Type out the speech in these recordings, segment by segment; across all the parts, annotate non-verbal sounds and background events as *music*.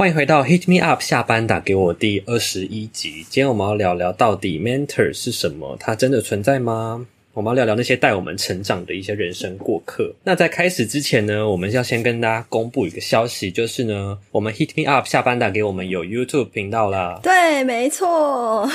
欢迎回到 Hit Me Up 下班打给我第二十一集。今天我们要聊聊到底 mentor 是什么？它真的存在吗？我们要聊聊那些带我们成长的一些人生过客。那在开始之前呢，我们要先跟大家公布一个消息，就是呢，我们 Hit Me Up 下班打给我们有 YouTube 频道啦。对，没错，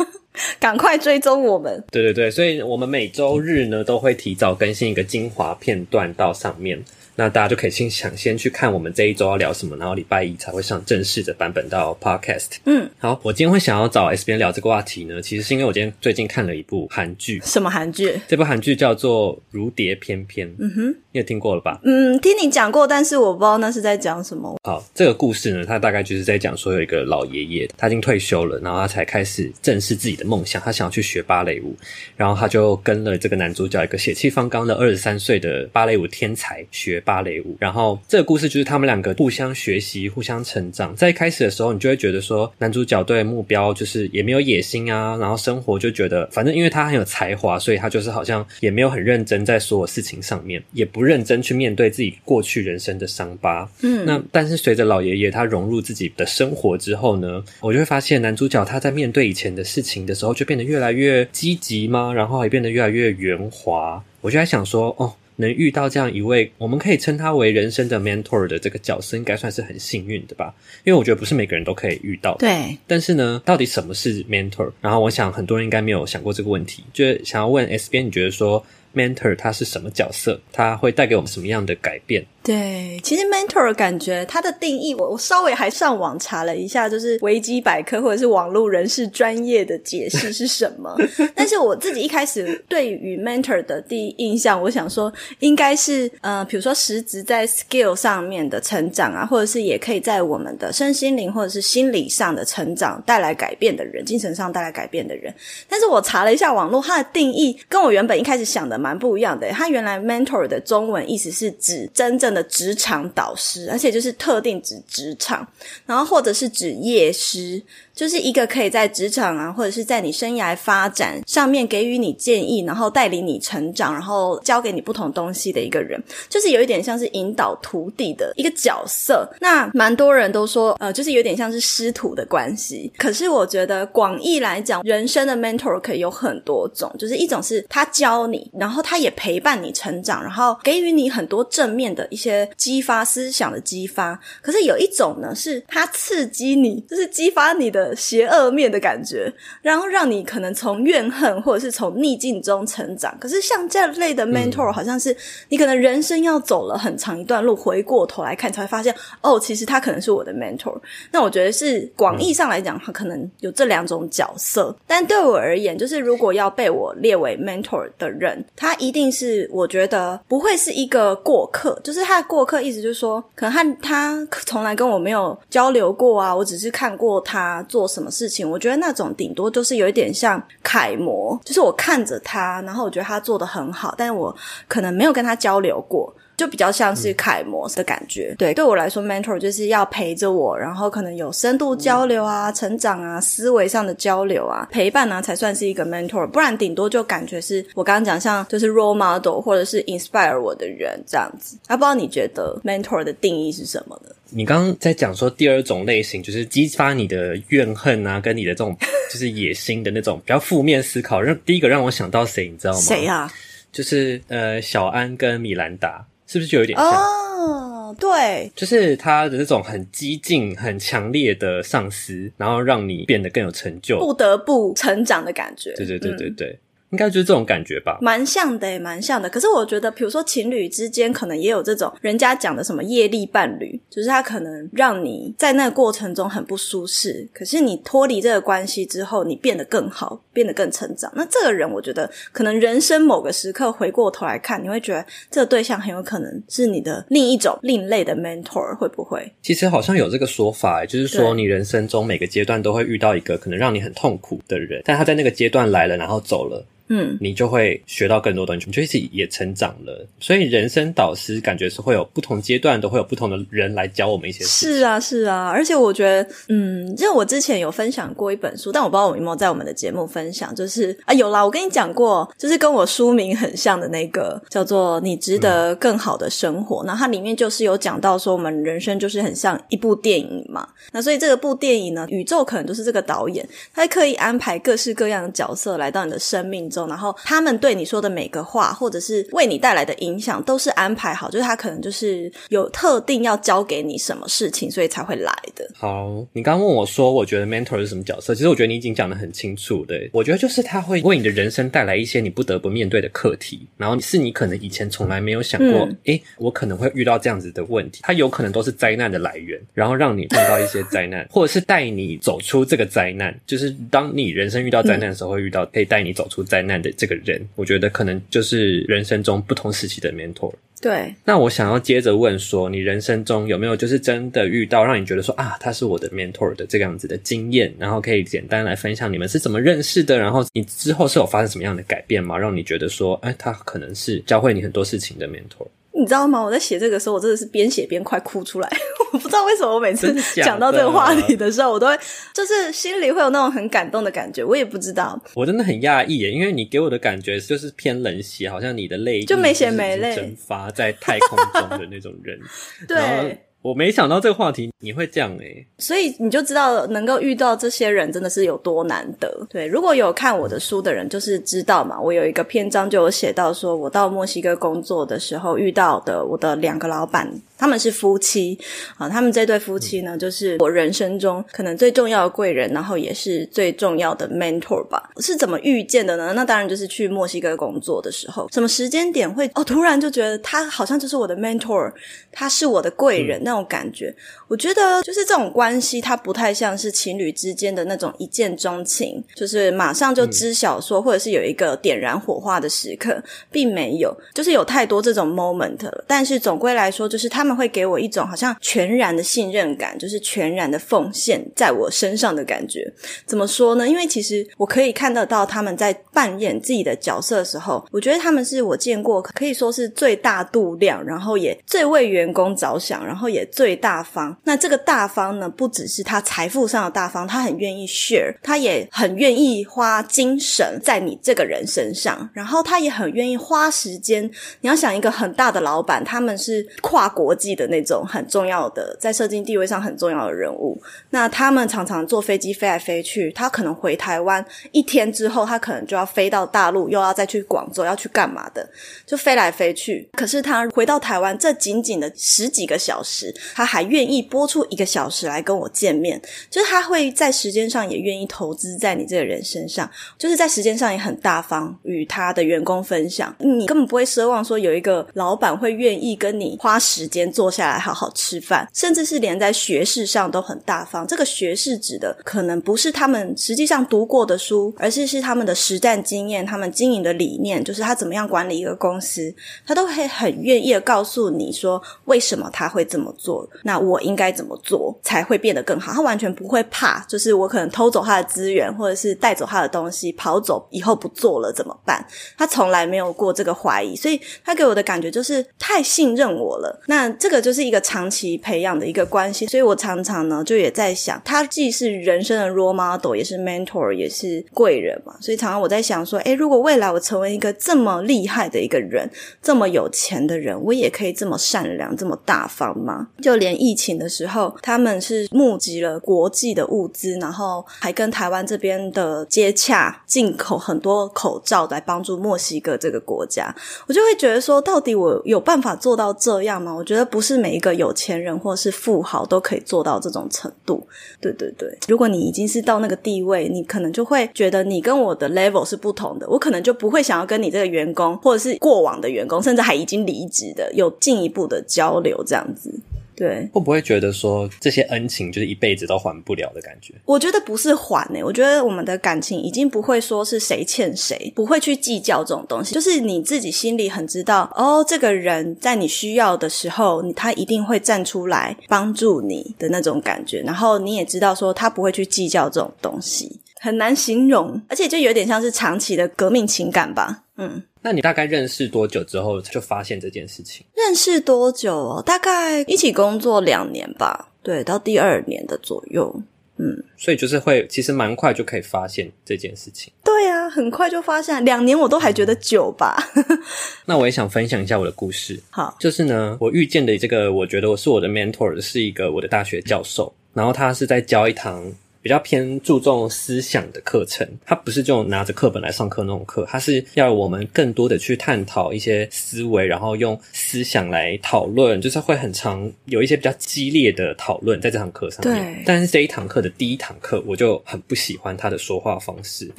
*laughs* 赶快追踪我们。对对对，所以我们每周日呢都会提早更新一个精华片段到上面。那大家就可以先想先去看我们这一周要聊什么，然后礼拜一才会上正式的版本到 Podcast。嗯，好，我今天会想要找 S 边聊这个话题呢，其实是因为我今天最近看了一部韩剧，什么韩剧？这部韩剧叫做《如蝶翩翩》。嗯哼，你也听过了吧？嗯，听你讲过，但是我不知道那是在讲什么。好，这个故事呢，它大概就是在讲说有一个老爷爷，他已经退休了，然后他才开始正视自己的梦想，他想要去学芭蕾舞，然后他就跟了这个男主角一个血气方刚的二十三岁的芭蕾舞天才学芭蕾舞，然后这个故事就是他们两个互相学习、互相成长。在一开始的时候，你就会觉得说，男主角对目标就是也没有野心啊，然后生活就觉得反正因为他很有才华，所以他就是好像也没有很认真在所有事情上面，也不认真去面对自己过去人生的伤疤。嗯，那但是随着老爷爷他融入自己的生活之后呢，我就会发现男主角他在面对以前的事情的时候，就变得越来越积极吗？然后也变得越来越圆滑。我就在想说，哦。能遇到这样一位，我们可以称他为人生的 mentor 的这个角色，应该算是很幸运的吧？因为我觉得不是每个人都可以遇到。对，但是呢，到底什么是 mentor？然后我想很多人应该没有想过这个问题，就是想要问 S 边，你觉得说 mentor 他是什么角色？他会带给我们什么样的改变？对，其实 mentor 感觉它的定义，我我稍微还上网查了一下，就是维基百科或者是网络人士专业的解释是什么。*laughs* 但是我自己一开始对于 mentor 的第一印象，我想说应该是呃，比如说实质在 skill 上面的成长啊，或者是也可以在我们的身心灵或者是心理上的成长带来改变的人，精神上带来改变的人。但是我查了一下网络，它的定义跟我原本一开始想的蛮不一样的。它原来 mentor 的中文意思是指真正职场导师，而且就是特定指职场，然后或者是指业师，就是一个可以在职场啊，或者是在你生涯发展上面给予你建议，然后带领你成长，然后教给你不同东西的一个人，就是有一点像是引导徒弟的一个角色。那蛮多人都说，呃，就是有点像是师徒的关系。可是我觉得广义来讲，人生的 mentor 可以有很多种，就是一种是他教你，然后他也陪伴你成长，然后给予你很多正面的一些。激发思想的激发，可是有一种呢，是他刺激你，就是激发你的邪恶面的感觉，然后让你可能从怨恨或者是从逆境中成长。可是像这类的 mentor，好像是你可能人生要走了很长一段路，回过头来看才会发现，哦，其实他可能是我的 mentor。那我觉得是广义上来讲，他可能有这两种角色。但对我而言，就是如果要被我列为 mentor 的人，他一定是我觉得不会是一个过客，就是他的过客。意思就是说，可能他他从来跟我没有交流过啊，我只是看过他做做什么事情。我觉得那种顶多就是有一点像楷模，就是我看着他，然后我觉得他做的很好，但是我可能没有跟他交流过。就比较像是楷模的感觉，对，对我来说，mentor 就是要陪着我，然后可能有深度交流啊、成长啊、思维上的交流啊、陪伴啊，才算是一个 mentor。不然顶多就感觉是我刚刚讲像就是 role model 或者是 inspire 我的人这样子。啊，不知道你觉得 mentor 的定义是什么呢？你刚刚在讲说第二种类型就是激发你的怨恨啊，跟你的这种就是野心的那种比较负面思考。让第一个让我想到谁，你知道吗？谁啊？就是呃，小安跟米兰达。是不是就有点像？哦，对，就是他的那种很激进、很强烈的上司，然后让你变得更有成就，不得不成长的感觉。对对对对对。应该就是这种感觉吧，蛮像的，蛮像的。可是我觉得，比如说情侣之间，可能也有这种人家讲的什么业力伴侣，就是他可能让你在那个过程中很不舒适，可是你脱离这个关系之后，你变得更好，变得更成长。那这个人，我觉得可能人生某个时刻回过头来看，你会觉得这个对象很有可能是你的另一种另类的 mentor，会不会？其实好像有这个说法，就是说你人生中每个阶段都会遇到一个可能让你很痛苦的人，但他在那个阶段来了，然后走了。嗯，你就会学到更多东西，你就一直也成长了。所以人生导师感觉是会有不同阶段都会有不同的人来教我们一些事情。是啊，是啊，而且我觉得，嗯，因为我之前有分享过一本书，但我不知道我有没有在我们的节目分享，就是啊，有啦，我跟你讲过，就是跟我书名很像的那个，叫做《你值得更好的生活》。那、它里面就是有讲到说，我们人生就是很像一部电影嘛。那所以这个部电影呢，宇宙可能就是这个导演，他会刻意安排各式各样的角色来到你的生命中，然后他们对你说的每个话，或者是为你带来的影响，都是安排好，就是他可能就是有特定要交给你什么事情，所以才会来的。好，你刚刚问我说，我觉得 mentor 是什么角色？其实我觉得你已经讲的很清楚。的我觉得就是他会为你的人生带来一些你不得不面对的课题，然后是你可能以前从来没有想过，诶、我可能会遇到这样子的问题。它有可能都是灾难的来源，然后让你碰到一些灾难，或者是带你走出这个灾难。就是当你人生遇到灾难的时候，会遇到可以带你走出灾难的这个人。我觉得可能就是人生中不同时期的 mentor。对，那我想要接着问说，你人生中有没有就是真的遇到让你觉得说啊，他是我的 mentor 的这个样子的经验，然后可以简单来分享你们是怎么认识的，然后你之后是有发生什么样的改变吗？让你觉得说，哎，他可能是教会你很多事情的 mentor。你知道吗？我在写这个时候，我真的是边写边快哭出来。*laughs* 我不知道为什么，我每次讲到这个话题的时候，我都会就是心里会有那种很感动的感觉。我也不知道，我真的很讶异耶，因为你给我的感觉就是偏冷血，好像你的泪就没血没泪蒸发在太空中的那种人。*laughs* 对，我没想到这个话题你会这样诶。所以你就知道能够遇到这些人真的是有多难得。对，如果有看我的书的人，就是知道嘛。我有一个篇章就有写到，说我到墨西哥工作的时候遇到的我的两个老板，他们是夫妻啊。他们这对夫妻呢，就是我人生中可能最重要的贵人，然后也是最重要的 mentor 吧。是怎么遇见的呢？那当然就是去墨西哥工作的时候，什么时间点会哦，突然就觉得他好像就是我的 mentor，他是我的贵人、那种感觉。我觉得就是这种关系，它不太像是情侣之间的那种一见钟情，就是马上就知晓说，或者是有一个点燃火花的时刻，并没有，就是有太多这种 moment 了。但是总归来说，就是他他们会给我一种好像全然的信任感，就是全然的奉献在我身上的感觉。怎么说呢？因为其实我可以看得到他们在扮演自己的角色的时候，我觉得他们是我见过可以说是最大度量，然后也最为员工着想，然后也最大方。*laughs* 那这个大方呢，不只是他财富上的大方，他很愿意 share，他也很愿意花精神在你这个人身上，然后他也很愿意花时间。你要想一个很大的老板，他们是跨国际的那种很重要的，在社经地位上很重要的人物。那他们常常坐飞机飞来飞去，他可能回台湾一天之后，他可能就要飞到大陆，又要再去广州，要去干嘛的，就飞来飞去。可是他回到台湾，这仅仅的十几个小时，他还愿意播出一个小时来跟我见面，就是他会在时间上也愿意投资在你这个人身上，就是在时间上也很大方，与他的员工分享。你根本不会奢望说有一个老板会愿意跟你花时间坐下来好好吃饭，甚至是连在学识上都很大方。这个学识指的可能不是他们实际上读过的书，而是是他们的实战经验，他们经营的理念，就是他怎么样管理一个公司，他都会很愿意告诉你说为什么他会这么做，那我应该怎么做才会变得更好。他完全不会怕，就是我可能偷走他的资源，或者是带走他的东西，跑走以后不做了怎么办？他从来没有过这个怀疑，所以他给我的感觉就是太信任我了。那这个就是一个长期培养的一个关系，所以我常常呢就也在想，他既是人生的 role model，也是 mentor，也是贵人嘛。所以常常我在想说，哎，如果未来我成为一个这么厉害的一个人，这么有钱的人，我也可以这么善良、这么大方吗？就连疫情的时候，他们是募集了国际的物资，然后还跟台湾这边的接洽，进口很多口罩来帮助墨西哥这个国家。我就会觉得说，到底我有办法做到这样吗？我觉得不是每一个有钱人或是富豪都可以做到这种程度。对对对，如果你已经是到那个地位，你可能就会觉得你跟我的 level 是不同的，我可能就不会想要跟你这个员工，或者是过往的员工，甚至还已经离职的，有进一步的交流，这样子。对，会不会觉得说这些恩情就是一辈子都还不了的感觉？我觉得不是还呢、我觉得我们的感情已经不会说是谁欠谁，不会去计较这种东西。就是你自己心里很知道，哦，这个人在你需要的时候，他一定会站出来帮助你的那种感觉。然后你也知道说他不会去计较这种东西。很难形容，而且就有点像是长期的革命情感吧。嗯，那你大概认识多久之后就发现这件事情？认识多久哦？大概一起工作两年吧，对，到第二年的左右。嗯，所以就是会，其实蛮快就可以发现这件事情。对啊，很快就发现，两年我都还觉得久吧。*laughs* 那我也想分享一下我的故事。好，*laughs* 就是呢，我遇见的这个，我觉得我是我的 mentor，是一个我的大学教授，然后他是在教一堂。比较偏注重思想的课程，它不是这种拿着课本来上课那种课，它是要我们更多的去探讨一些思维，然后用思想来讨论，就是会很长有一些比较激烈的讨论在这堂课上面。但是这一堂课的第一堂课，我就很不喜欢他的说话方式，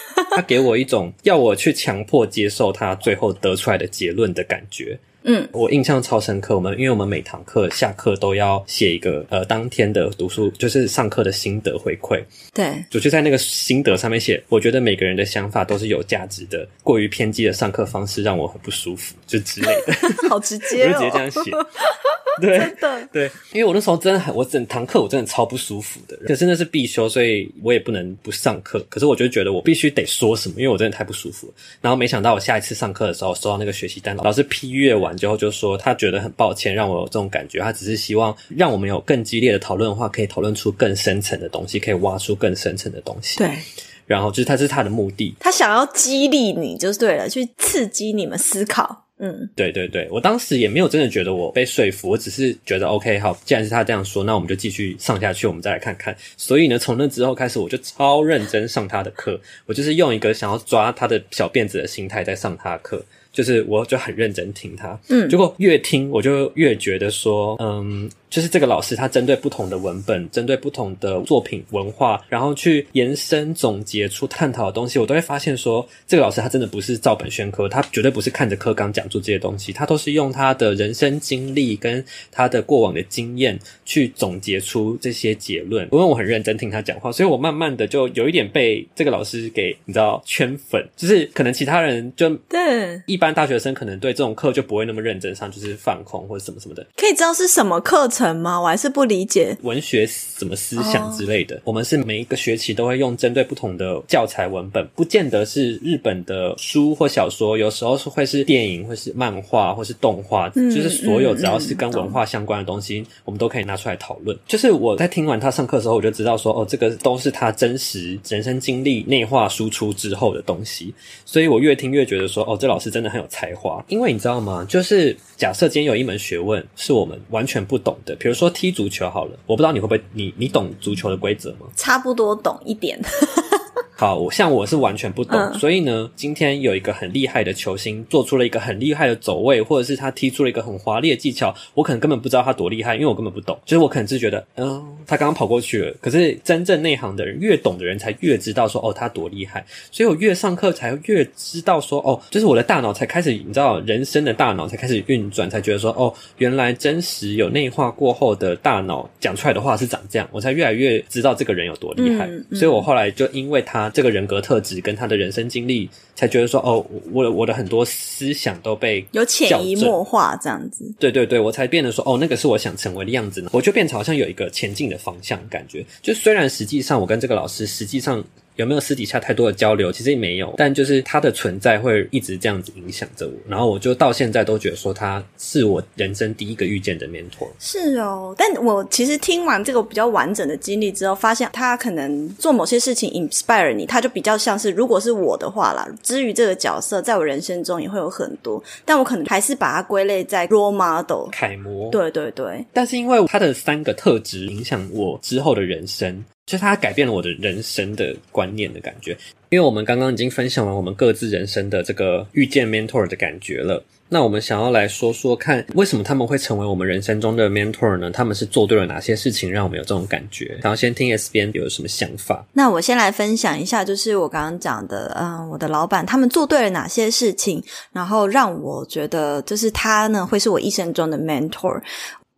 *laughs* 他给我一种要我去强迫接受他最后得出来的结论的感觉。嗯，我印象超深刻。我们因为我们每堂课下课都要写一个呃当天的读书，就是上课的心得回馈。对，我就在那个心得上面写，我觉得每个人的想法都是有价值的。过于偏激的上课方式让我很不舒服，就之类的。*laughs* 好直接，我就直接这样写。*laughs* 对，真的对，因为我那时候真的很，我整堂课我真的超不舒服的。可是那是必修，所以我也不能不上课。可是我就觉得我必须得说什么，因为我真的太不舒服了。然后没想到我下一次上课的时候收到那个学习单，老师批阅完之后就说他觉得很抱歉让我有这种感觉，他只是希望让我们有更激烈的讨论的话，可以讨论出更深层的东西，可以挖出更深层的东西。对，然后就是他是他的目的，他想要激励你就是对了，去刺激你们思考。嗯，对对对，我当时也没有真的觉得我被说服，我只是觉得 OK 好，既然是他这样说，那我们就继续上下去，我们再来看看。所以呢，从那之后开始，我就超认真上他的课，我就是用一个想要抓他的小辫子的心态在上他的课。就是我就很认真听他，嗯，结果越听我就越觉得说，嗯，就是这个老师他针对不同的文本，针对不同的作品文化，然后去延伸总结出探讨的东西，我都会发现说，这个老师他真的不是照本宣科，他绝对不是看着课纲讲出这些东西，他都是用他的人生经历跟他的过往的经验去总结出这些结论。因为我很认真听他讲话，所以我慢慢的就有一点被这个老师给你知道圈粉，就是可能其他人就对一般。大学生可能对这种课就不会那么认真上，就是放空或者什么什么的。可以知道是什么课程吗？我还是不理解。文学什么思想之类的，我们是每一个学期都会用针对不同的教材文本，不见得是日本的书或小说，有时候是会是电影，或是漫画，或是动画，就是所有只要是跟文化相关的东西，我们都可以拿出来讨论。就是我在听完他上课的时候，我就知道说，哦，这个都是他真实人生经历内化输出之后的东西，所以我越听越觉得说，哦，这老师真的。很有才华，因为你知道吗？就是假设今天有一门学问是我们完全不懂的，比如说踢足球好了，我不知道你会不会，你你懂足球的规则吗？差不多懂一点。好，我像我是完全不懂，所以呢，今天有一个很厉害的球星做出了一个很厉害的走位，或者是他踢出了一个很华丽的技巧，我可能根本不知道他多厉害，因为我根本不懂。就是我可能是觉得，嗯，他刚刚跑过去了。可是真正内行的人，越懂的人才越知道说，哦，他多厉害。所以我越上课才越知道说，哦，就是我的大脑才开始，你知道，人生的大脑才开始运转，才觉得说，哦，原来真实有内化过后的大脑讲出来的话是长这样，我才越来越知道这个人有多厉害。所以我后来就因为他。这个人格特质跟他的人生经历，才觉得说哦，我我的很多思想都被有潜移默化这样子。对对对，我才变得说哦，那个是我想成为的样子呢。我就变成好像有一个前进的方向感觉。就虽然实际上我跟这个老师实际上。有没有私底下太多的交流？其实也没有，但就是他的存在会一直这样子影响着我。然后我就到现在都觉得说他是我人生第一个遇见的 mentor。是哦，但我其实听完这个比较完整的经历之后，发现他可能做某些事情 inspire 你，他就比较像是如果是我的话啦。至于这个角色，在我人生中也会有很多，但我可能还是把它归类在 role model 楷模。对对对，但是因为他的三个特质影响我之后的人生。就它改变了我的人生的观念的感觉，因为我们刚刚已经分享了我们各自人生的这个遇见 mentor 的感觉了。那我们想要来说说看，为什么他们会成为我们人生中的 mentor 呢？他们是做对了哪些事情，让我们有这种感觉？然后先听 S 边有什么想法。那我先来分享一下，就是我刚刚讲的，嗯，我的老板他们做对了哪些事情，然后让我觉得，就是他呢会是我一生中的 mentor。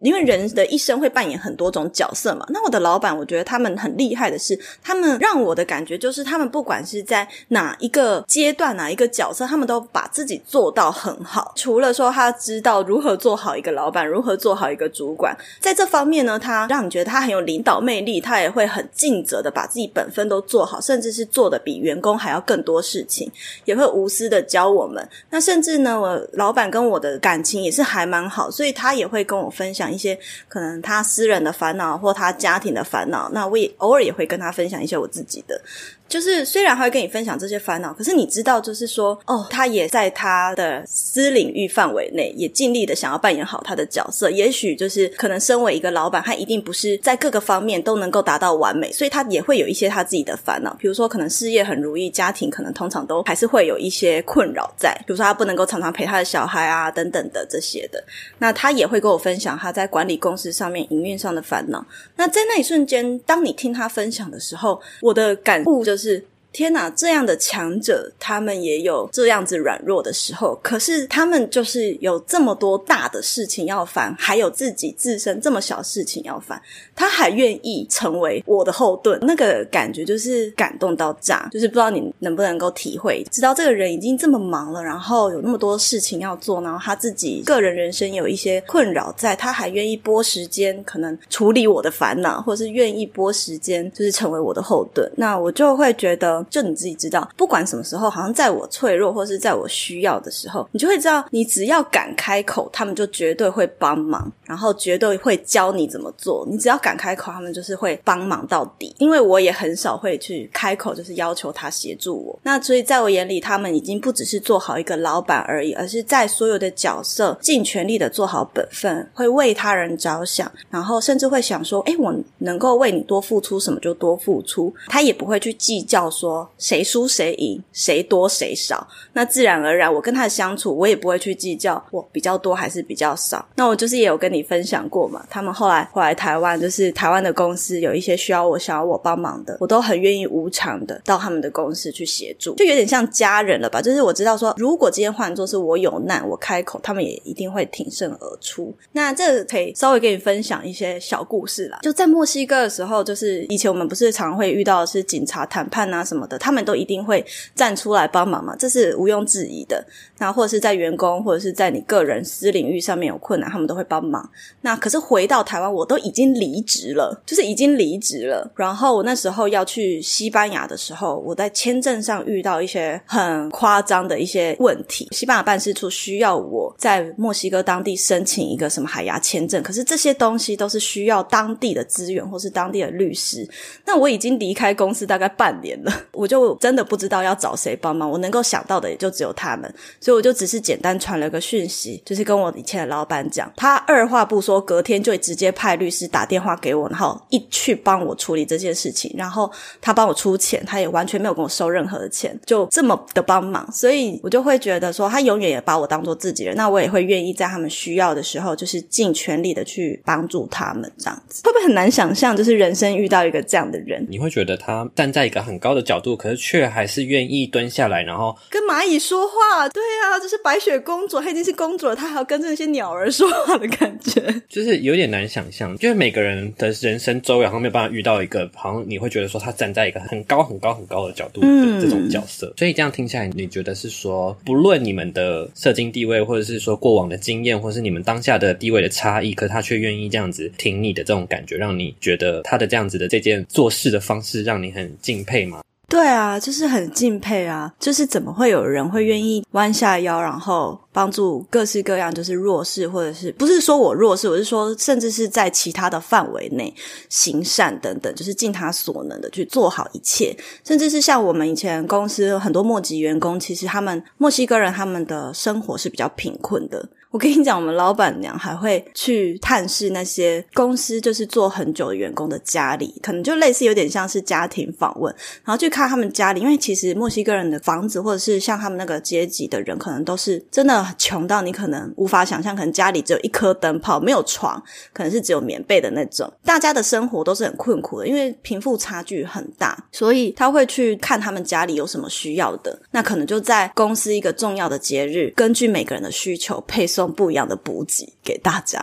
因为人的一生会扮演很多种角色嘛。那我的老板，我觉得他们很厉害的是，他们让我的感觉就是，他们不管是在哪一个阶段、哪一个角色，他们都把自己做到很好。除了说他知道如何做好一个老板，如何做好一个主管，在这方面呢，他让你觉得他很有领导魅力，他也会很尽责的把自己本分都做好，甚至是做的比员工还要更多事情，也会无私的教我们。那甚至呢，我老板跟我的感情也是还蛮好，所以他也会跟我分享。一些可能他私人的烦恼或他家庭的烦恼，那我也偶尔也会跟他分享一些我自己的。就是虽然他会跟你分享这些烦恼，可是你知道，就是说，哦，他也在他的私领域范围内，也尽力的想要扮演好他的角色。也许就是可能身为一个老板，他一定不是在各个方面都能够达到完美，所以他也会有一些他自己的烦恼。比如说，可能事业很如意，家庭可能通常都还是会有一些困扰在。比如说，他不能够常常陪他的小孩啊，等等的这些的。那他也会跟我分享他在管理公司上面营运上的烦恼。那在那一瞬间，当你听他分享的时候，我的感悟就。就是天哪，这样的强者，他们也有这样子软弱的时候。可是他们就是有这么多大的事情要烦，还有自己自身这么小事情要烦，他还愿意成为我的后盾，那个感觉就是感动到炸。就是不知道你能不能够体会，知道这个人已经这么忙了，然后有那么多事情要做，然后他自己个人人生有一些困扰，在他还愿意拨时间，可能处理我的烦恼，或是愿意拨时间，就是成为我的后盾。那我就会觉得。就你自己知道，不管什么时候，好像在我脆弱或是在我需要的时候，你就会知道，你只要敢开口，他们就绝对会帮忙，然后绝对会教你怎么做。你只要敢开口，他们就是会帮忙到底。因为我也很少会去开口，就是要求他协助我。那所以在我眼里，他们已经不只是做好一个老板而已，而是在所有的角色尽全力的做好本分，会为他人着想，然后甚至会想说：“哎，我能够为你多付出什么就多付出。”他也不会去计较说。谁输谁赢，谁多谁少，那自然而然，我跟他的相处，我也不会去计较我比较多还是比较少。那我就是也有跟你分享过嘛，他们后来回来台湾，就是台湾的公司有一些需要我想要我帮忙的，我都很愿意无偿的到他们的公司去协助，就有点像家人了吧。就是我知道说，如果今天换作是我有难，我开口，他们也一定会挺身而出。那这可以稍微跟你分享一些小故事啦。就在墨西哥的时候，就是以前我们不是常会遇到的是警察谈判啊什么。什么的，他们都一定会站出来帮忙嘛，这是毋庸置疑的。那或者是在员工，或者是在你个人私领域上面有困难，他们都会帮忙。那可是回到台湾，我都已经离职了，就是已经离职了。然后我那时候要去西班牙的时候，我在签证上遇到一些很夸张的一些问题。西班牙办事处需要我在墨西哥当地申请一个什么海牙签证，可是这些东西都是需要当地的资源或是当地的律师。那我已经离开公司大概半年了。我就真的不知道要找谁帮忙，我能够想到的也就只有他们，所以我就只是简单传了个讯息，就是跟我以前的老板讲，他二话不说，隔天就直接派律师打电话给我，然后一去帮我处理这件事情，然后他帮我出钱，他也完全没有跟我收任何的钱，就这么的帮忙，所以我就会觉得说，他永远也把我当做自己人，那我也会愿意在他们需要的时候，就是尽全力的去帮助他们，这样子会不会很难想象，就是人生遇到一个这样的人？你会觉得他站在一个很高的角度。可是却还是愿意蹲下来，然后跟蚂蚁说话。对啊，这是白雪公主，她已经是公主了，她还要跟这些鸟儿说话的感觉，*laughs* 就是有点难想象。就是每个人的人生周围，好像没有办法遇到一个，好像你会觉得说他站在一个很高、很高、很高的角度的这种角色。所以这样听下来，你觉得是说，不论你们的社经地位，或者是说过往的经验，或是你们当下的地位的差异，可他却愿意这样子挺你的这种感觉，让你觉得他的这样子的这件做事的方式，让你很敬佩吗？对啊，就是很敬佩啊！就是怎么会有人会愿意弯下腰，然后帮助各式各样就是弱势，或者是不是说我弱势，我是说，甚至是在其他的范围内行善等等，就是尽他所能的去做好一切，甚至是像我们以前公司很多墨籍员工，其实他们墨西哥人他们的生活是比较贫困的。我跟你讲，我们老板娘还会去探视那些公司就是做很久的员工的家里，可能就类似有点像是家庭访问，然后去看他们家里。因为其实墨西哥人的房子，或者是像他们那个阶级的人，可能都是真的 *laughs* 穷到你可能无法想象，可能家里只有一颗灯泡，没有床，可能是只有棉被的那种。大家的生活都是很困苦的，因为贫富差距很大，所以他会去看他们家里有什么需要的。那可能就在公司一个重要的节日，根据每个人的需求配送。不一样的补给给大家，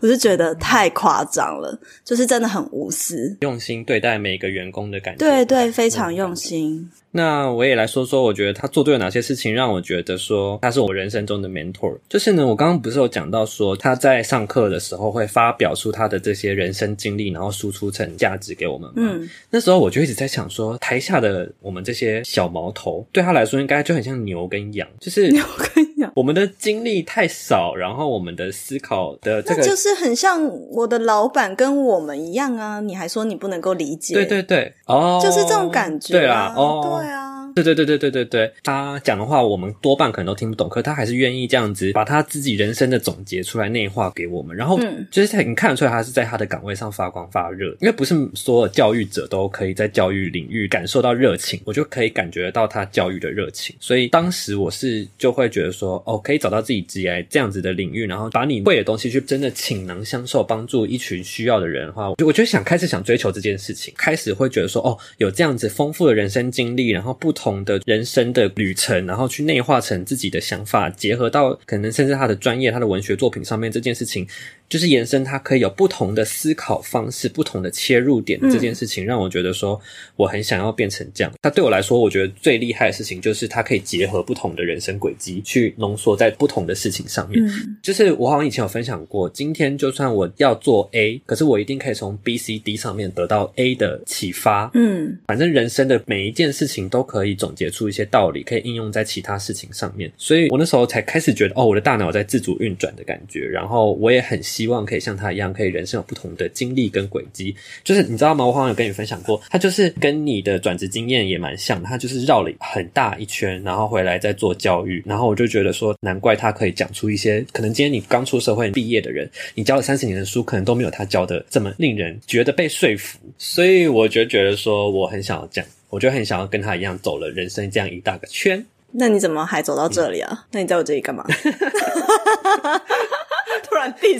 我就觉得太夸张了，就是真的很无私，用心对待每个员工的感觉。对对，非常用心。那我也来说说，我觉得他做对了哪些事情，让我觉得说他是我人生中的 mentor。就是呢，我刚刚不是有讲到说他在上课的时候会发表出他的这些人生经历，然后输出成价值给我们。嗯，那时候我就一直在想说，台下的我们这些小毛头，对他来说应该就很像牛跟羊，就是牛跟羊。我们的经历太少，然后我们的思考的这个就是很像我的老板跟我们一样啊！你还说你不能够理解？对对对，哦，就是这种感觉。对啊，哦，对啊。对对对对对对对，他讲的话我们多半可能都听不懂，可他还是愿意这样子把他自己人生的总结出来内化给我们，然后就是在你看得出来他是在他的岗位上发光发热，因为不是所有教育者都可以在教育领域感受到热情，我就可以感觉到他教育的热情，所以当时我是就会觉得说，哦，可以找到自己职业这样子的领域，然后把你会的东西去真的倾囊相授，帮助一群需要的人的话，我就想开始想追求这件事情，开始会觉得说，哦，有这样子丰富的人生经历，然后不同。同的人生的旅程，然后去内化成自己的想法，结合到可能甚至他的专业、他的文学作品上面这件事情。就是延伸，它可以有不同的思考方式、不同的切入点。这件事情让我觉得说，我很想要变成这样。它对我来说，我觉得最厉害的事情就是它可以结合不同的人生轨迹，去浓缩在不同的事情上面。就是我好像以前有分享过，今天就算我要做 A，可是我一定可以从 B、C、D 上面得到 A 的启发。嗯，反正人生的每一件事情都可以总结出一些道理，可以应用在其他事情上面。所以我那时候才开始觉得，哦，我的大脑在自主运转的感觉。然后我也很。希望可以像他一样，可以人生有不同的经历跟轨迹。就是你知道吗？我好像有跟你分享过，他就是跟你的转职经验也蛮像。他就是绕了很大一圈，然后回来再做教育。然后我就觉得说，难怪他可以讲出一些可能今天你刚出社会毕业的人，你教了三十年的书，可能都没有他教的这么令人觉得被说服。所以我就觉得说，我很想要讲，我就很想要跟他一样，走了人生这样一大个圈。那你怎么还走到这里啊？*laughs* 那你在我这里干嘛？*laughs*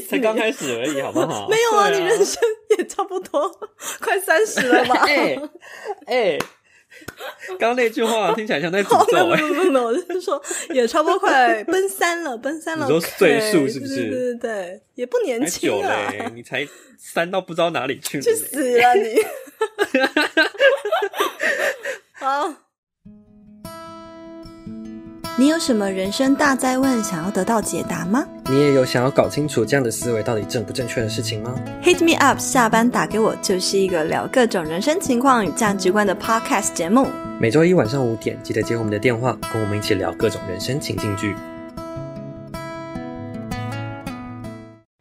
才刚开始而已，好不好？*laughs* 没有啊，你人生也差不多快三十了吧？*laughs* 哎哎，刚刚那句话听起来像在诅咒哎！没有没有，就是说也差不多快奔三了，奔三了。你说岁数是不是？对对对，也不年轻了。你才三到不知道哪里去了，去死了你！*laughs* 好。你有什么人生大灾问想要得到解答吗？你也有想要搞清楚这样的思维到底正不正确的事情吗？Hit me up，下班打给我，就是一个聊各种人生情况与价值观的 podcast 节目。每周一晚上五点，记得接我们的电话，跟我们一起聊各种人生情境剧。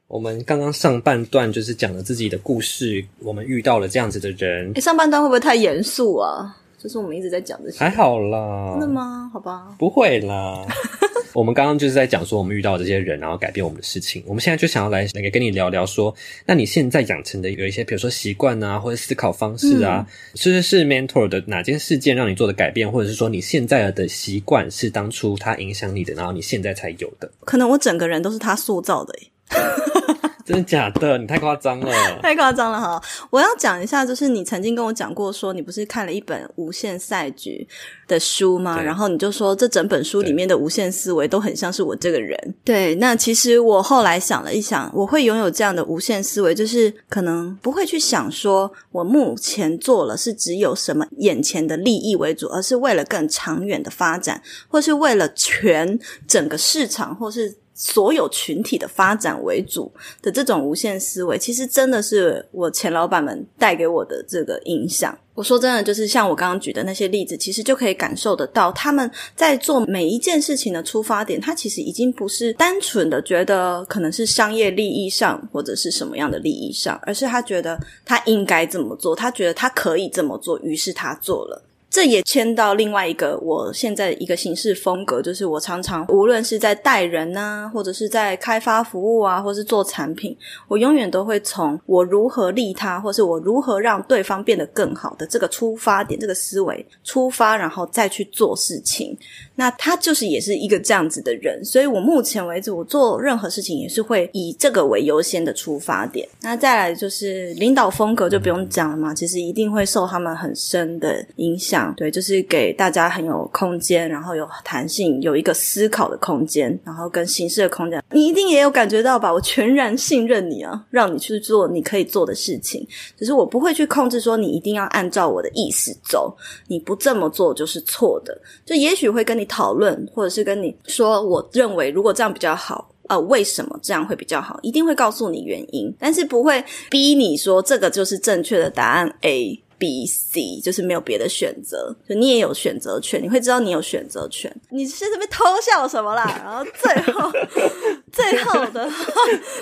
我们刚刚上半段就是讲了自己的故事，我们遇到了这样子的人。哎，上半段会不会太严肃啊？就是我们一直在讲这些，还好啦。真的吗？好吧，不会啦。*laughs* 我们刚刚就是在讲说我们遇到这些人，然后改变我们的事情。我们现在就想要来那个跟你聊聊，说那你现在养成的有一些，比如说习惯啊，或者思考方式啊，是不是 mentor 的哪件事件让你做的改变，或者是说你现在的习惯是当初他影响你的，然后你现在才有的？可能我整个人都是他塑造的。*laughs* *laughs* 真的假的？你太夸张了！*laughs* 太夸张了哈！我要讲一下，就是你曾经跟我讲过，说你不是看了一本无限赛局的书吗？然后你就说这整本书里面的无限思维都很像是我这个人。对，那其实我后来想了一想，我会拥有这样的无限思维，就是可能不会去想说我目前做了是只有什么眼前的利益为主，而是为了更长远的发展，或是为了全整个市场，或是。所有群体的发展为主的这种无限思维，其实真的是我前老板们带给我的这个影响。我说真的，就是像我刚刚举的那些例子，其实就可以感受得到，他们在做每一件事情的出发点，他其实已经不是单纯的觉得可能是商业利益上或者是什么样的利益上，而是他觉得他应该这么做，他觉得他可以这么做，于是他做了。这也牵到另外一个我现在一个行事风格，就是我常常无论是在带人呐，或者是在开发服务啊，或是做产品，我永远都会从我如何利他，或是我如何让对方变得更好的这个出发点、这个思维出发，然后再去做事情。那他就是也是一个这样子的人，所以我目前为止，我做任何事情也是会以这个为优先的出发点。那再来就是领导风格就不用讲了嘛，其实一定会受他们很深的影响。对，就是给大家很有空间，然后有弹性，有一个思考的空间，然后跟形式的空间。你一定也有感觉到吧？我全然信任你啊，让你去做你可以做的事情。只是我不会去控制说你一定要按照我的意思走，你不这么做就是错的。就也许会跟你讨论，或者是跟你说，我认为如果这样比较好。呃，为什么这样会比较好？一定会告诉你原因，但是不会逼你说这个就是正确的答案 A。B、C 就是没有别的选择，就你也有选择权，你会知道你有选择权。你是这边偷笑什么啦？然后最后 *laughs* 最后的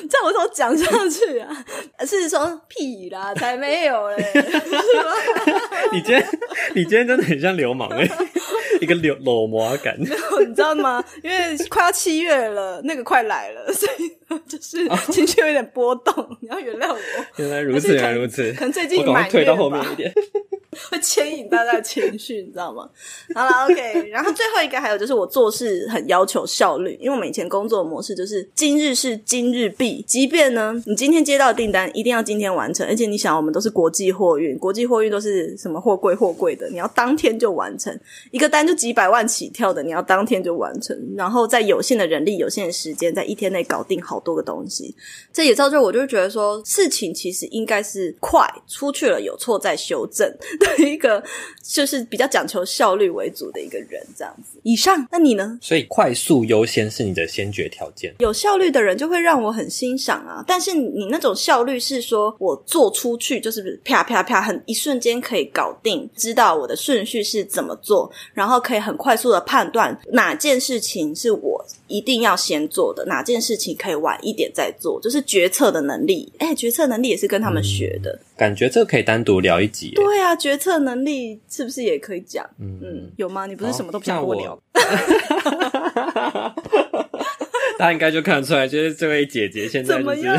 在我头讲上去啊，是说屁啦，才没有嘞！*laughs* 你今天你今天真的很像流氓哎，*laughs* 一个柳裸模感。你知道吗？因为快要七月了，那个快来了，所以就是情绪有点波动，你要原谅我。*laughs* 原来如此，原来如此，可能最近我推到后面一点。*laughs* 会牵引大家的情绪，你知道吗？好了，OK。然后最后一个还有就是我做事很要求效率，因为我们以前工作模式就是今日事今日毕，即便呢你今天接到订单一定要今天完成，而且你想我们都是国际货运，国际货运都是什么货柜货柜的，你要当天就完成一个单就几百万起跳的，你要当天就完成，然后在有限的人力、有限的时间，在一天内搞定好多个东西，这也造就我就觉得说事情其实应该是快出去了，有错再修正。的一个就是比较讲求效率为主的一个人，这样子。以上，那你呢？所以快速优先是你的先决条件。有效率的人就会让我很欣赏啊。但是你那种效率是说我做出去就是啪啪啪，很一瞬间可以搞定，知道我的顺序是怎么做，然后可以很快速的判断哪件事情是我一定要先做的，哪件事情可以晚一点再做，就是决策的能力。哎，决策能力也是跟他们学的。感觉这可以单独聊一集。对啊，决策能力是不是也可以讲？嗯嗯，有吗？你不是什么都不想跟我聊？*laughs* *laughs* 大家应该就看得出来，就是这位姐姐现在怎么样？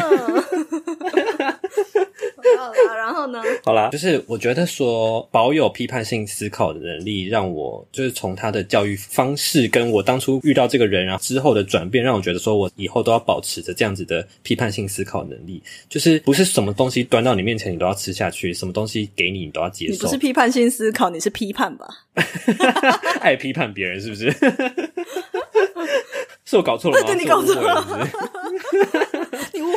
然后呢？*laughs* 好啦，就是我觉得说保有批判性思考的能力，让我就是从他的教育方式，跟我当初遇到这个人，然后之后的转变，让我觉得说我以后都要保持着这样子的批判性思考能力。就是不是什么东西端到你面前，你都要吃下去；什么东西给你，你都要接受。你不是批判性思考，你是批判吧？*laughs* 爱批判别人是不是？*laughs* 是我搞错了吗？你搞错了。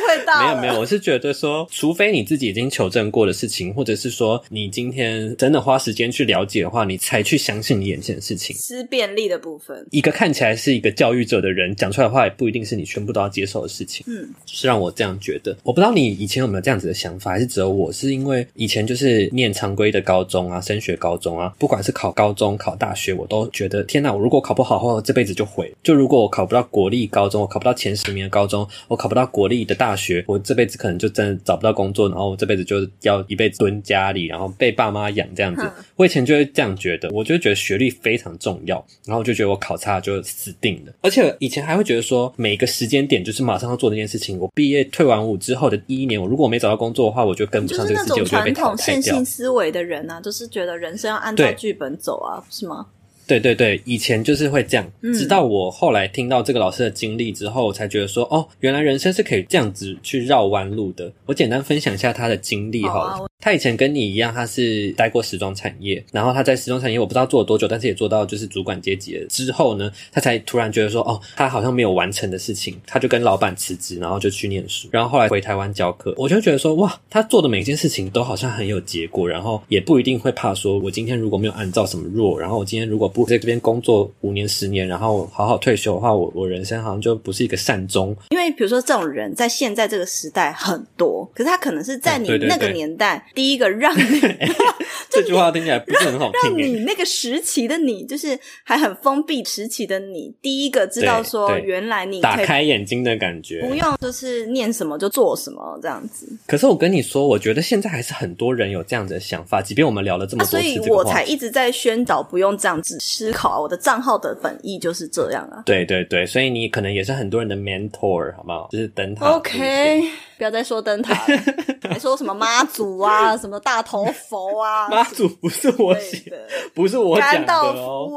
会。没有没有，我是觉得说，除非你自己已经求证过的事情，或者是说你今天真的花时间去了解的话，你才去相信你眼前的事情。思辨力的部分，一个看起来是一个教育者的人讲出来的话，也不一定是你全部都要接受的事情。嗯，是让我这样觉得。我不知道你以前有没有这样子的想法，还是只有我是因为以前就是念常规的高中啊，升学高中啊，不管是考高中考大学，我都觉得天哪，我如果考不好的，话这辈子就毁。就如果我考不到国立高中，我考不到前十名的高中，我考不到国立的大学，我这辈子可能就真的找不到工作，然后我这辈子就要一辈子蹲家里，然后被爸妈养这样子。我以前就会这样觉得，我就觉得学历非常重要，然后就觉得我考差就死定了。而且以前还会觉得说，每个时间点就是马上要做这件事情。我毕业退完伍之后的第一年，我如果没找到工作的话，我就跟不上这个世界，我就被淘汰掉。线性思维的人啊，就是觉得人生要按照剧本走啊，是吗？对对对，以前就是会这样，直到我后来听到这个老师的经历之后，我才觉得说，哦，原来人生是可以这样子去绕弯路的。我简单分享一下他的经历哈。他以前跟你一样，他是待过时装产业，然后他在时装产业我不知道做了多久，但是也做到就是主管阶级了。之后呢，他才突然觉得说，哦，他好像没有完成的事情，他就跟老板辞职，然后就去念书，然后后来回台湾教课。我就觉得说，哇，他做的每件事情都好像很有结果，然后也不一定会怕说，我今天如果没有按照什么弱，然后我今天如果不在这边工作五年十年，然后好好退休的话，我我人生好像就不是一个善终。因为比如说这种人在现在这个时代很多，可是他可能是在你那个年代。第一个让你 *laughs* 这句话听起来不是很好听。*laughs* 让你那个时期的你，就是还很封闭时期的你，第一个知道说原来你打开眼睛的感觉，不用就是念什么就做什么这样子。可是我跟你说，我觉得现在还是很多人有这样子的想法，即便我们聊了这么多次，所以我才一直在宣导不用这样子思考。我的账号的本意就是这样啊。对对对，所以你可能也是很多人的 mentor，好不好？就是等他。OK。不要再说灯塔了，*laughs* 还说什么妈祖啊，什么大头佛啊？*laughs* 妈祖不是我写的，不是我讲的哦。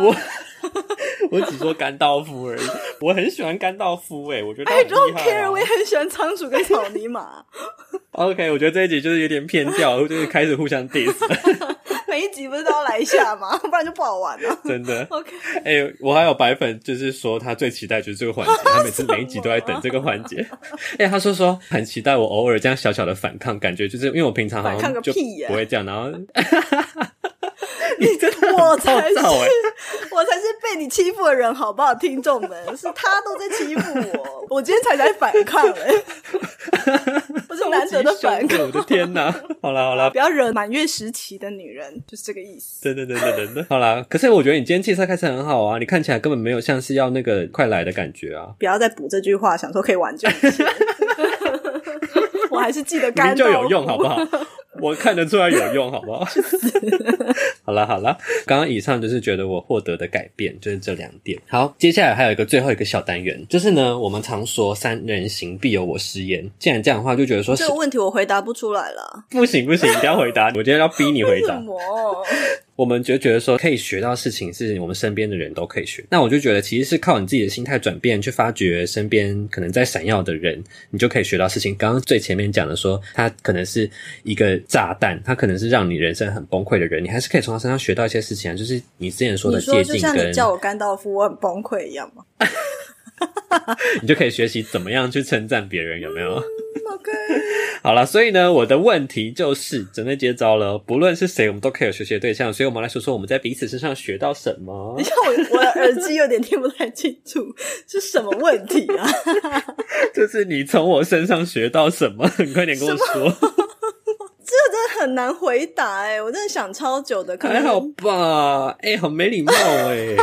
我 *laughs* 我只说甘道夫而已。我很喜欢甘道夫，哎，我觉得。I don't care，我也很喜欢仓鼠跟草泥马。OK，我觉得这一集就是有点偏掉，就是开始互相 diss。没每一集不是都要来一下吗？*laughs* 不然就不好玩了。*laughs* 真的。OK，哎、我还有白粉，就是说他最期待就是这个环节，*laughs* 他每次每一集都在等这个环节。哎、他说说很期待我偶尔这样小小的反抗，感觉就是因为我平常好像就不会这样，然后 *laughs* 你我才是欸我才是被你欺负的人，好不好？听众们，是他都在欺负我，我今天才在反抗哎、我是难得的反抗。我的天哪！好了好了，不要惹满月时期的女人，就是这个意思。真的真的真的，好啦。可是我觉得你今天气色开始很好啊，你看起来根本没有像是要那个快来的感觉啊，不要再补这句话，想说可以挽救一切。*laughs* 我还是记得明干就有用，好不好？我看得出来有用，好不好？*laughs* 好了好了，刚刚以上就是觉得我获得的改变就是这两点。好，接下来还有一个最后一个小单元，就是呢，我们常说三人行必有我师焉。既然这样的话，就觉得说是这个问题我回答不出来了。不行不行，一定要回答。我今天要逼你回答。*laughs* 我们就觉得说，可以学到事情是我们身边的人都可以学。那我就觉得，其实是靠你自己的心态转变，去发掘身边可能在闪耀的人，你就可以学到事情。刚刚最前面讲的说，他可能是一个炸弹，他可能是让你人生很崩溃的人，你还是可以从他身上学到一些事情啊。就是你之前说的你说就借镜跟，像你叫我甘道夫，我很崩溃一样吗 *laughs* 你就可以学习怎么样去称赞别人，有没有？？OK，好了，*laughs* 所以呢，我的问题就是准备接招了。不论是谁，我们都可以有学习的对象，所以我们来说说我们在彼此身上学到什么你看。我我的耳机有点听不太清楚，是什么问题啊？*laughs* 就是你从我身上学到什么？你 *laughs* 快点跟我说。这真的很难回答哎、我真的想超久的，可能还好吧？哎、好没礼貌哎、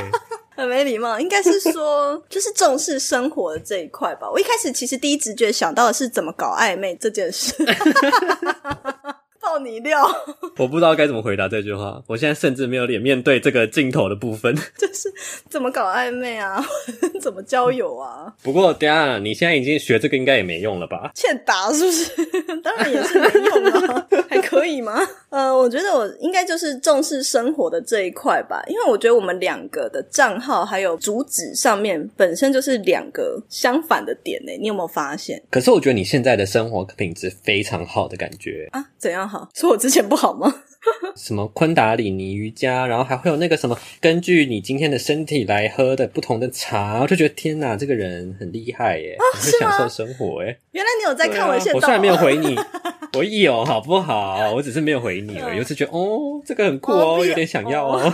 很没礼貌，应该是说就是重视生活的这一块吧。我一开始其实第一直觉想到的是怎么搞暧昧这件事，*laughs* 爆你料，*laughs* 我不知道该怎么回答这句话。我现在甚至没有脸面对这个镜头的部分。*laughs* 就是怎么搞暧昧啊，*laughs* 怎么交友啊，不过，等一下你现在已经学这个，应该也没用了吧？欠打是不是？当然也是没用啊，还可以吗？呃，我觉得我应该就是重视生活的这一块吧，因为我觉得我们两个的账号还有主旨上面本身就是两个相反的点呢、你有没有发现可是我觉得你现在的生活品质非常好的感觉，啊？怎样好？说我之前不好吗？*laughs* 什么昆达里尼瑜伽，然后还会有那个什么，根据你今天的身体来喝的不同的茶，我就觉得天哪，这个人很厉害耶，很会享受生活耶。原来你有在看我的线动、对啊我虽然没有 *laughs* 回你，我有好不好？我只是没有回你而已，我是觉得哦，这个很酷哦，哦有点想要哦。*laughs*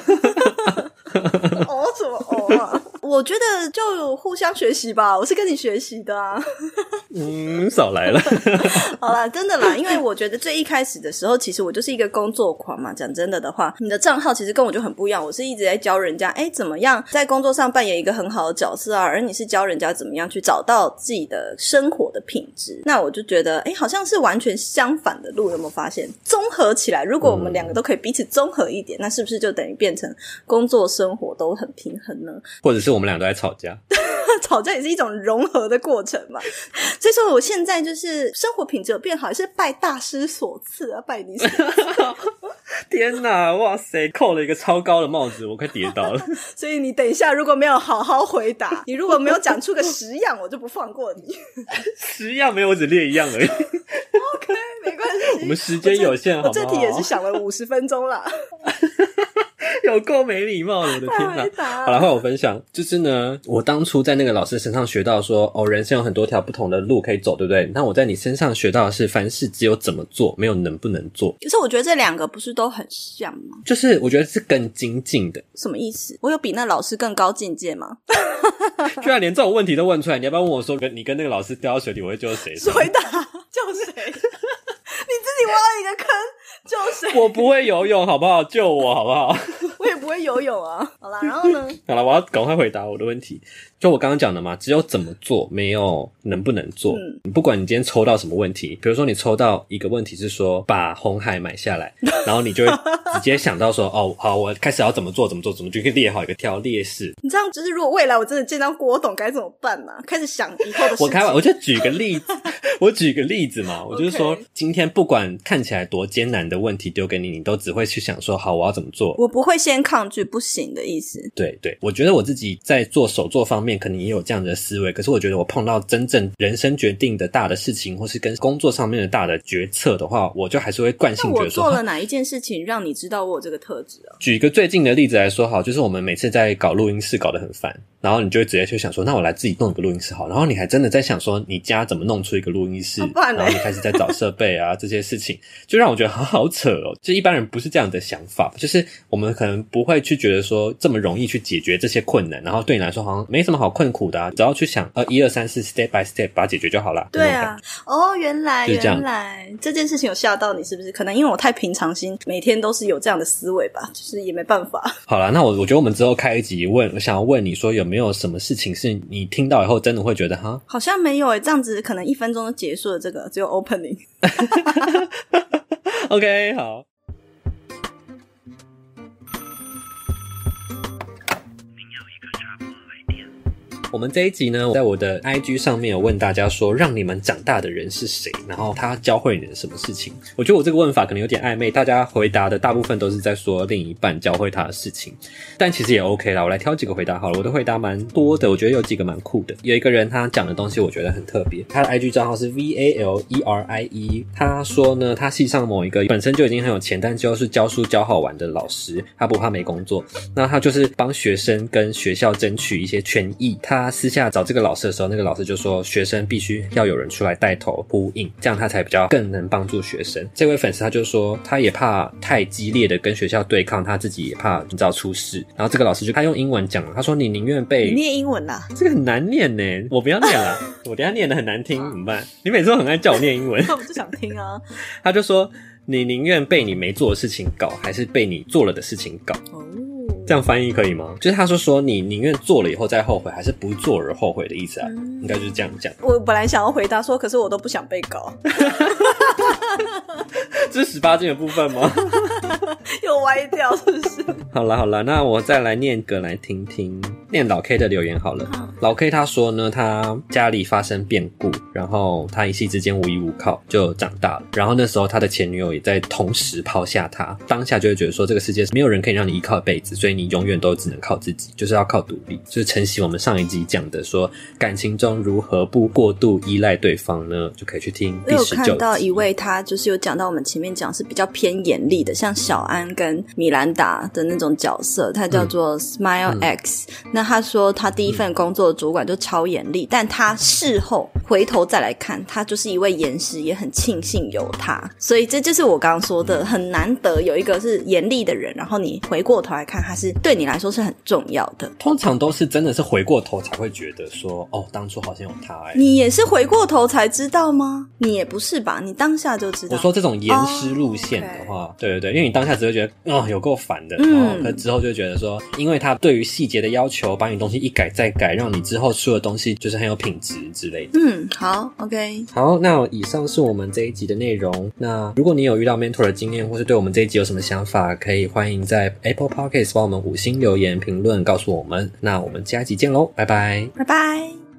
哦什么哦啊？我觉得就互相学习吧，我是跟你学习的啊。*laughs* 嗯，少来了。*laughs* 好啦，真的啦，因为我觉得最一开始的时候，其实我就是一个工作狂嘛。讲真的的话，你的账号其实跟我就很不一样。我是一直在教人家，哎，怎么样在工作上扮演一个很好的角色啊，而你是教人家怎么样去找到自己的生活的品质。那我就觉得，哎，好像是完全相反的路，有没有发现？综合起来，如果我们两个都可以彼此综合一点，那是不是就等于变成工作生活都很平衡呢？或者是我们俩都在吵架，*laughs* 吵架也是一种融合的过程嘛。所以说，我现在就是生活品质有变好，也是拜大师所赐啊，拜你所赐。*laughs* 天哪，哇塞，扣了一个超高的帽子，我快跌倒了。*laughs* 所以你等一下，如果没有好好回答，你如果没有讲出个十样，我就不放过你。十样没有，我只列一样而已。OK，没关系。我们时间有限，好不好？我这题也是想了五十分钟啦。有够没礼貌的，我的天哪好了，换我分享，就是呢，我当初在那个老师身上学到说，哦，人生有很多条不同的路可以走，对不对？那我在你身上学到的是，凡事只有怎么做，没有能不能做，可是我觉得这两个不是都很像吗？就是我觉得是更精进的。什么意思？我有比那老师更高境界吗？*laughs* 居然连这种问题都问出来，你要不要问我说，跟你跟那个老师掉到水里，我会救谁？回答救谁？*laughs* 你自己挖了一个坑，救 *laughs* 谁？我不会游泳，好不好？救我，好不好？*laughs* 我也不会游泳啊。好啦，然后呢？*laughs* 好了，我要赶快回答我的问题。就我刚刚讲的嘛，只有怎么做，没有能不能做。嗯不管你今天抽到什么问题，比如说你抽到一个问题是说把红海买下来，然后你就会直接想到说，哦，好，我开始要怎么做，怎么做，怎么就可以列好一个条列式。你这样就是，如果未来我真的见到郭董该怎么办嘛？开始想以后的事情。我开玩，我就举个例子，我举个例子嘛，我就是说今天不管看起来多艰难的问题丢给你，你都只会去想说，好，我要怎么做。我不会先先抗拒不行的意思。对对，我觉得我自己在做手作方面可能也有这样的思维，可是我觉得我碰到真正人生决定的大的事情，或是跟工作上面的大的决策的话，我就还是会惯性觉得说，哈做了哪一件事情让你知道我有这个特质啊？举一个最近的例子来说，好，就是我们每次在搞录音室搞得很烦，然后你就会直接去想说，那我来自己弄一个录音室好，然后你还真的在想说，你家怎么弄出一个录音室，啊然后你开始在找设备啊这些事情，就让我觉得好好扯哦。*laughs* 就一般人不是这样的想法，就是我们可能不会去觉得说这么容易去解决这些困难，然后对你来说好像没什么好困苦的啊，只要去想呃一二三四 step by step 把它解决就好了。对啊，哦，原来原来这件事情有吓到你，是不是？可能因为我太平常心，每天都是有这样的思维吧，就是也没办法。好了，那我我觉得我们之后开一集问，我想要问你说有没有什么事情是你听到以后真的会觉得哈，好像没有诶，这样子可能一分钟就结束了。这个只有 opening。*laughs* *laughs* OK，好。我们这一集呢，在我的 IG 上面有问大家说，让你们长大的人是谁？然后他教会你们什么事情？我觉得我这个问法可能有点暧昧，大家回答的大部分都是在说另一半教会他的事情，但其实也 OK 啦。我来挑几个回答好了，我的回答蛮多的，我觉得有几个蛮酷的。有一个人他讲的东西我觉得很特别，他的 IG 账号是 V A L E R I E，他说呢，他系上某一个本身就已经很有钱，但就是教书教好玩的老师，他不怕没工作，那他就是帮学生跟学校争取一些权益。他私下找这个老师的时候，那个老师就说，学生必须要有人出来带头呼应，这样他才比较更能帮助学生。这位粉丝他就说，他也怕太激烈的跟学校对抗，他自己也怕你知道出事。然后这个老师就他用英文讲了，他说你宁愿被 *laughs* 你念英文啊，这个很难念呢，我不要念了，我等下念的很难听怎么办？你每次都很爱叫我念英文。那我就想听啊。*laughs* 他就说，你宁愿被你没做的事情搞，还是被你做了的事情搞？哦，这样翻译可以吗？就是他说说你宁愿做了以后再后悔，还是不做而后悔的意思啊？嗯应该就是这样讲。我本来想要回答说，可是我都不想被搞，*laughs* 这是十八禁的部分吗？*laughs* 又歪掉，是不是？好了好了，那我再来念个来听听，念老 K 的留言好了。老 K 他说呢，他家里发生变故，然后他一夕之间无依无靠，就长大了。然后那时候他的前女友也在同时抛下他，当下就会觉得说这个世界没有人可以让你依靠一辈子，所以你永远都只能靠自己，就是要靠独立。就是晨曦我们上一集讲的说，感情中如何不过度依赖对方呢？就可以去听我有第十九集看到一。位，他就是有讲到我们前面讲是比较偏严厉的，像小安跟米兰达的那种角色，他叫做 Smile X、那他说他第一份工作的主管就超严厉，但他事后回头再来看，他就是一位严师，也很庆幸有他。所以这就是我刚刚说的，很难得有一个是严厉的人，然后你回过头来看，他是对你来说是很重要的。通常都是真的是回过头才会觉得说，哦，当初好像有他哎、你也是回过头才知道吗？你也不是吧？你当下就知道。我说这种严师路线的话，对对对，因为你当下只会觉得哦有够烦的，嗯然后可之后就觉得说，因为他对于细节的要求，把你东西一改再改，让你之后出的东西就是很有品质之类的。嗯，好，OK。好，那以上是我们这一集的内容。那如果你有遇到 mentor 的经验，或是对我们这一集有什么想法，可以欢迎在 Apple Podcast 帮我们五星留言评论告诉我们。那我们下一集见喽，拜拜。拜拜。